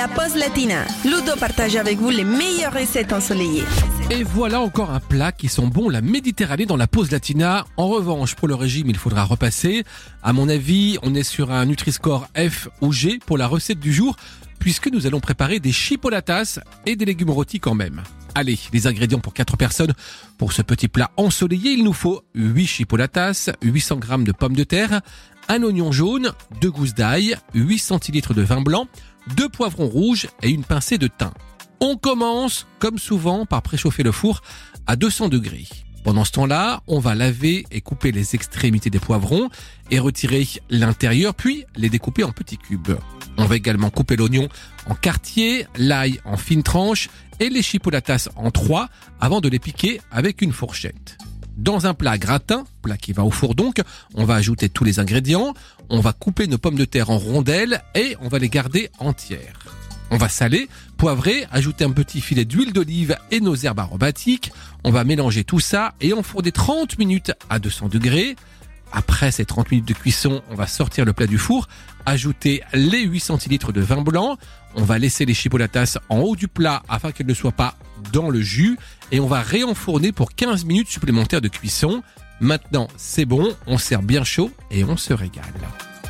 La pause latina. Ludo partage avec vous les meilleures recettes ensoleillées. Et voilà encore un plat qui sent bon la Méditerranée dans la pause latina. En revanche, pour le régime, il faudra repasser. À mon avis, on est sur un Nutri-Score F ou G pour la recette du jour, puisque nous allons préparer des chipolatas et des légumes rôtis quand même. Allez, les ingrédients pour 4 personnes. Pour ce petit plat ensoleillé, il nous faut 8 chipolatas, 800 g de pommes de terre, un oignon jaune, 2 gousses d'ail, 8 centilitres de vin blanc, 2 poivrons rouges et une pincée de thym. On commence, comme souvent, par préchauffer le four à 200 degrés. Pendant ce temps-là, on va laver et couper les extrémités des poivrons et retirer l'intérieur, puis les découper en petits cubes. On va également couper l'oignon en quartier, l'ail en fines tranches et les chipolatas en trois avant de les piquer avec une fourchette. Dans un plat gratin, plat qui va au four donc, on va ajouter tous les ingrédients, on va couper nos pommes de terre en rondelles et on va les garder entières. On va saler, poivrer, ajouter un petit filet d'huile d'olive et nos herbes aromatiques. On va mélanger tout ça et enfourner 30 minutes à 200 degrés. Après ces 30 minutes de cuisson, on va sortir le plat du four, ajouter les 8 centilitres de vin blanc. On va laisser les chipolatas en haut du plat afin qu'elles ne soient pas dans le jus et on va réenfourner pour 15 minutes supplémentaires de cuisson. Maintenant, c'est bon, on sert bien chaud et on se régale.